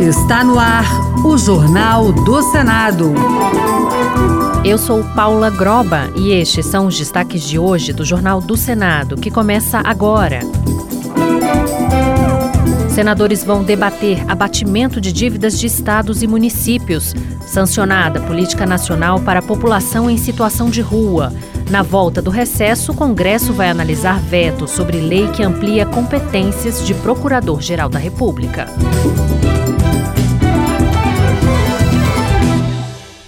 Está no ar o Jornal do Senado. Eu sou Paula Groba e estes são os destaques de hoje do Jornal do Senado, que começa agora. Senadores vão debater abatimento de dívidas de estados e municípios. Sancionada política nacional para a população em situação de rua. Na volta do recesso, o Congresso vai analisar veto sobre lei que amplia competências de Procurador-Geral da República.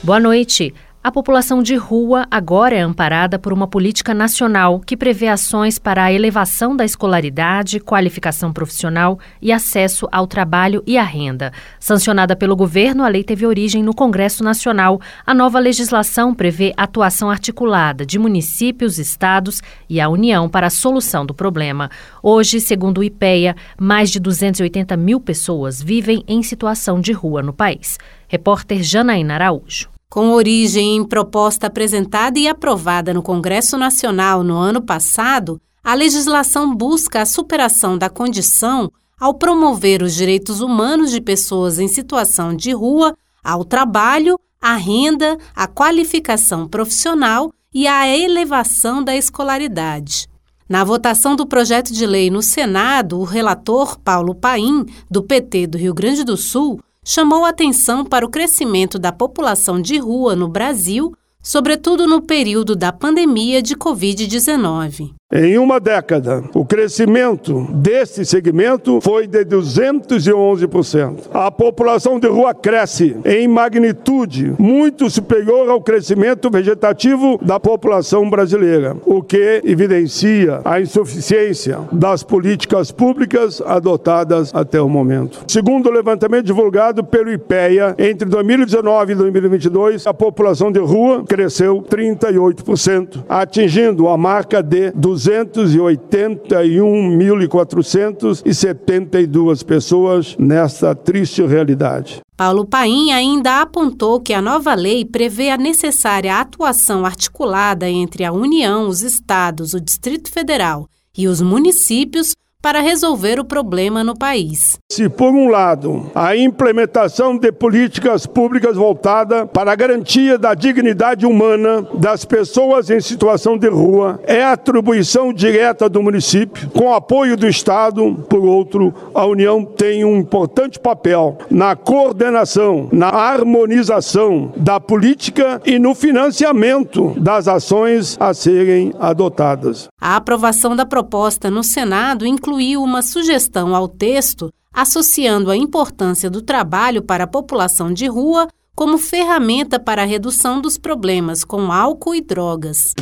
Boa noite. A população de rua agora é amparada por uma política nacional que prevê ações para a elevação da escolaridade, qualificação profissional e acesso ao trabalho e à renda. Sancionada pelo governo, a lei teve origem no Congresso Nacional. A nova legislação prevê atuação articulada de municípios, estados e a União para a solução do problema. Hoje, segundo o IPEA, mais de 280 mil pessoas vivem em situação de rua no país. Repórter Janaína Araújo. Com origem em proposta apresentada e aprovada no Congresso Nacional no ano passado, a legislação busca a superação da condição ao promover os direitos humanos de pessoas em situação de rua ao trabalho, à renda, à qualificação profissional e à elevação da escolaridade. Na votação do projeto de lei no Senado, o relator Paulo Paim, do PT do Rio Grande do Sul, chamou atenção para o crescimento da população de rua no Brasil, sobretudo no período da pandemia de Covid-19. Em uma década, o crescimento desse segmento foi de 211%. A população de rua cresce em magnitude muito superior ao crescimento vegetativo da população brasileira, o que evidencia a insuficiência das políticas públicas adotadas até o momento. Segundo o levantamento divulgado pelo IPEA, entre 2019 e 2022, a população de rua cresceu 38%, atingindo a marca de 200 281.472 pessoas nesta triste realidade. Paulo Paim ainda apontou que a nova lei prevê a necessária atuação articulada entre a União, os estados, o Distrito Federal e os municípios para resolver o problema no país. Se, por um lado, a implementação de políticas públicas voltada para a garantia da dignidade humana das pessoas em situação de rua é atribuição direta do município, com apoio do Estado, por outro, a União tem um importante papel na coordenação, na harmonização da política e no financiamento das ações a serem adotadas. A aprovação da proposta no Senado incluiu uma sugestão ao texto associando a importância do trabalho para a população de rua como ferramenta para a redução dos problemas com álcool e drogas.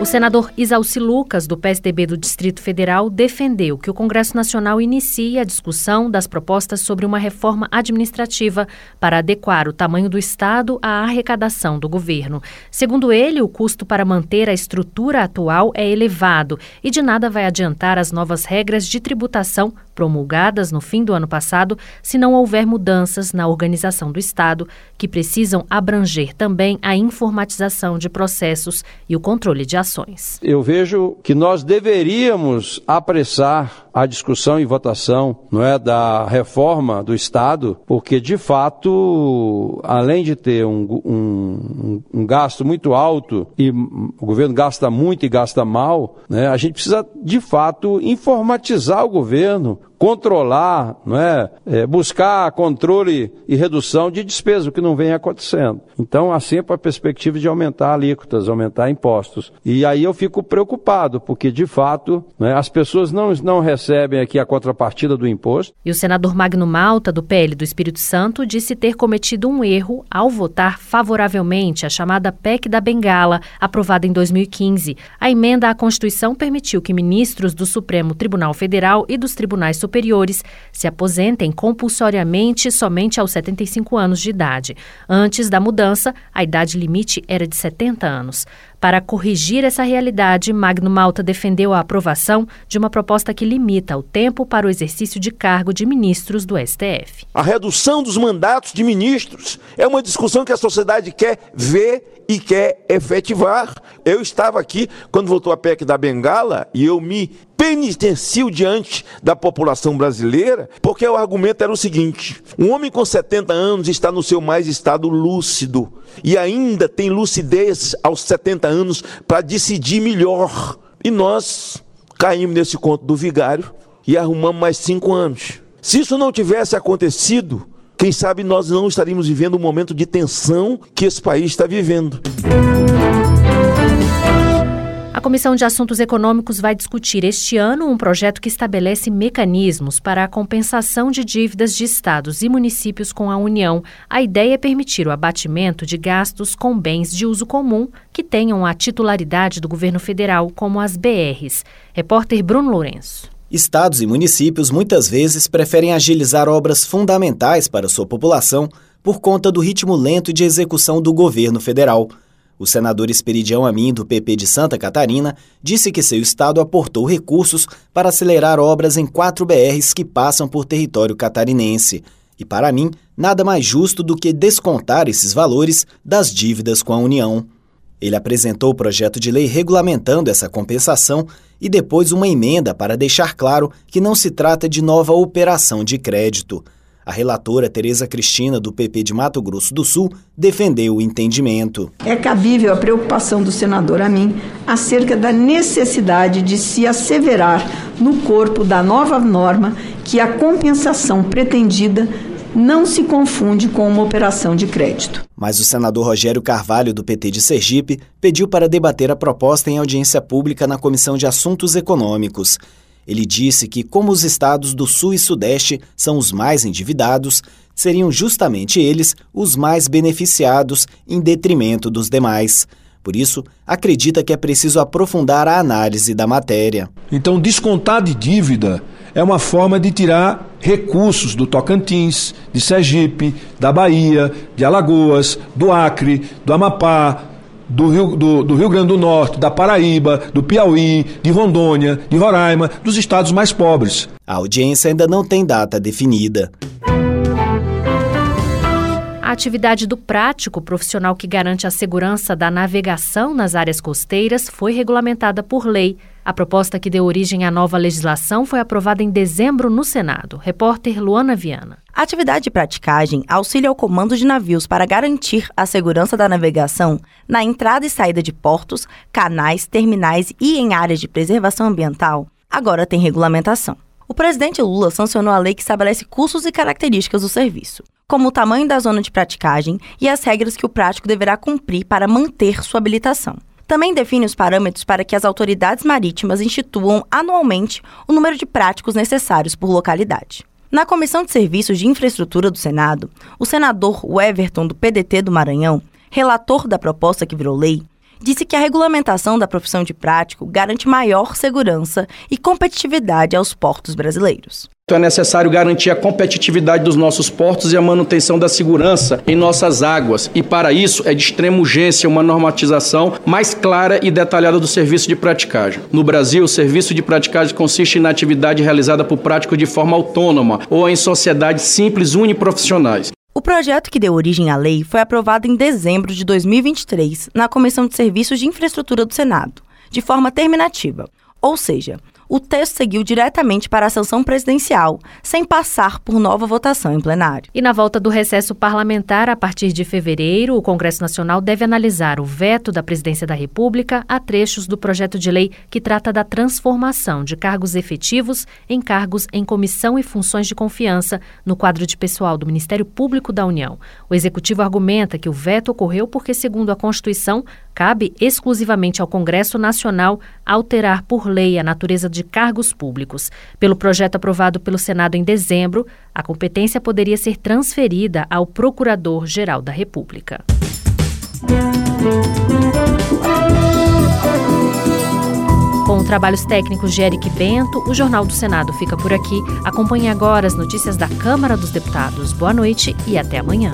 O senador Isalci Lucas, do PSDB do Distrito Federal, defendeu que o Congresso Nacional inicie a discussão das propostas sobre uma reforma administrativa para adequar o tamanho do Estado à arrecadação do governo. Segundo ele, o custo para manter a estrutura atual é elevado e de nada vai adiantar as novas regras de tributação promulgadas no fim do ano passado se não houver mudanças na organização do Estado, que precisam abranger também a informatização de processos e o controle de ações. Eu vejo que nós deveríamos apressar a discussão e votação não é, da reforma do Estado, porque de fato, além de ter um, um, um gasto muito alto e o governo gasta muito e gasta mal, né, a gente precisa de fato informatizar o governo, controlar, não é? é? buscar controle e redução de despesa, o que não vem acontecendo. Então, há sempre a perspectiva de aumentar alíquotas, aumentar impostos. E aí eu fico preocupado, porque de fato é? as pessoas não, não recebem aqui a contrapartida do imposto. E o senador Magno Malta, do PL do Espírito Santo, disse ter cometido um erro ao votar favoravelmente a chamada PEC da Bengala, aprovada em 2015. A emenda à Constituição permitiu que ministros do Supremo Tribunal Federal e dos tribunais superiores se aposentem compulsoriamente somente aos 75 anos de idade. Antes da mudança, a idade limite era de 70 anos. Para corrigir essa realidade, Magno Malta defendeu a aprovação de uma proposta que limita o tempo para o exercício de cargo de ministros do STF. A redução dos mandatos de ministros é uma discussão que a sociedade quer ver e quer efetivar. Eu estava aqui quando votou a PEC da Bengala e eu me penitencio diante da população brasileira, porque o argumento era o seguinte: um homem com 70 anos está no seu mais estado lúcido e ainda tem lucidez aos 70 anos para decidir melhor. E nós caímos nesse conto do vigário e arrumamos mais cinco anos. Se isso não tivesse acontecido, quem sabe nós não estaríamos vivendo o um momento de tensão que esse país está vivendo. A Comissão de Assuntos Econômicos vai discutir este ano um projeto que estabelece mecanismos para a compensação de dívidas de estados e municípios com a União. A ideia é permitir o abatimento de gastos com bens de uso comum que tenham a titularidade do governo federal, como as BRs. Repórter Bruno Lourenço. Estados e municípios muitas vezes preferem agilizar obras fundamentais para sua população por conta do ritmo lento de execução do governo federal. O senador Esperidião Amin, do PP de Santa Catarina, disse que seu estado aportou recursos para acelerar obras em quatro BRs que passam por território catarinense. E para mim, nada mais justo do que descontar esses valores das dívidas com a União. Ele apresentou o projeto de lei regulamentando essa compensação e depois uma emenda para deixar claro que não se trata de nova operação de crédito. A relatora Tereza Cristina, do PP de Mato Grosso do Sul, defendeu o entendimento. É cabível a preocupação do senador Amin acerca da necessidade de se asseverar no corpo da nova norma que a compensação pretendida não se confunde com uma operação de crédito. Mas o senador Rogério Carvalho, do PT de Sergipe, pediu para debater a proposta em audiência pública na Comissão de Assuntos Econômicos. Ele disse que, como os estados do Sul e Sudeste são os mais endividados, seriam justamente eles os mais beneficiados em detrimento dos demais. Por isso, acredita que é preciso aprofundar a análise da matéria. Então, descontar de dívida é uma forma de tirar recursos do Tocantins, de Sergipe, da Bahia, de Alagoas, do Acre, do Amapá, do Rio, do, do Rio Grande do Norte, da Paraíba, do Piauí, de Rondônia, de Roraima, dos estados mais pobres. A audiência ainda não tem data definida. A atividade do prático profissional que garante a segurança da navegação nas áreas costeiras foi regulamentada por lei. A proposta que deu origem à nova legislação foi aprovada em dezembro no Senado. Repórter Luana Viana. A atividade de praticagem auxilia o comando de navios para garantir a segurança da navegação na entrada e saída de portos, canais, terminais e em áreas de preservação ambiental. Agora tem regulamentação. O presidente Lula sancionou a lei que estabelece custos e características do serviço como o tamanho da zona de praticagem e as regras que o prático deverá cumprir para manter sua habilitação. Também define os parâmetros para que as autoridades marítimas instituam anualmente o número de práticos necessários por localidade. Na Comissão de Serviços de Infraestrutura do Senado, o senador Weverton, do PDT do Maranhão, relator da proposta que virou lei, disse que a regulamentação da profissão de prático garante maior segurança e competitividade aos portos brasileiros. Então é necessário garantir a competitividade dos nossos portos e a manutenção da segurança em nossas águas. E para isso é de extrema urgência uma normatização mais clara e detalhada do serviço de praticagem. No Brasil, o serviço de praticagem consiste na atividade realizada por práticos de forma autônoma ou em sociedades simples uniprofissionais. O projeto que deu origem à lei foi aprovado em dezembro de 2023 na Comissão de Serviços de Infraestrutura do Senado, de forma terminativa, ou seja, o texto seguiu diretamente para a sanção presidencial, sem passar por nova votação em plenário. E na volta do recesso parlamentar, a partir de fevereiro, o Congresso Nacional deve analisar o veto da Presidência da República a trechos do projeto de lei que trata da transformação de cargos efetivos em cargos em comissão e funções de confiança no quadro de pessoal do Ministério Público da União. O executivo argumenta que o veto ocorreu porque, segundo a Constituição, cabe exclusivamente ao Congresso Nacional alterar por lei a natureza de cargos públicos. Pelo projeto aprovado pelo Senado em dezembro, a competência poderia ser transferida ao Procurador-Geral da República. Com trabalhos técnicos de Eric Bento, o Jornal do Senado fica por aqui. Acompanhe agora as notícias da Câmara dos Deputados. Boa noite e até amanhã.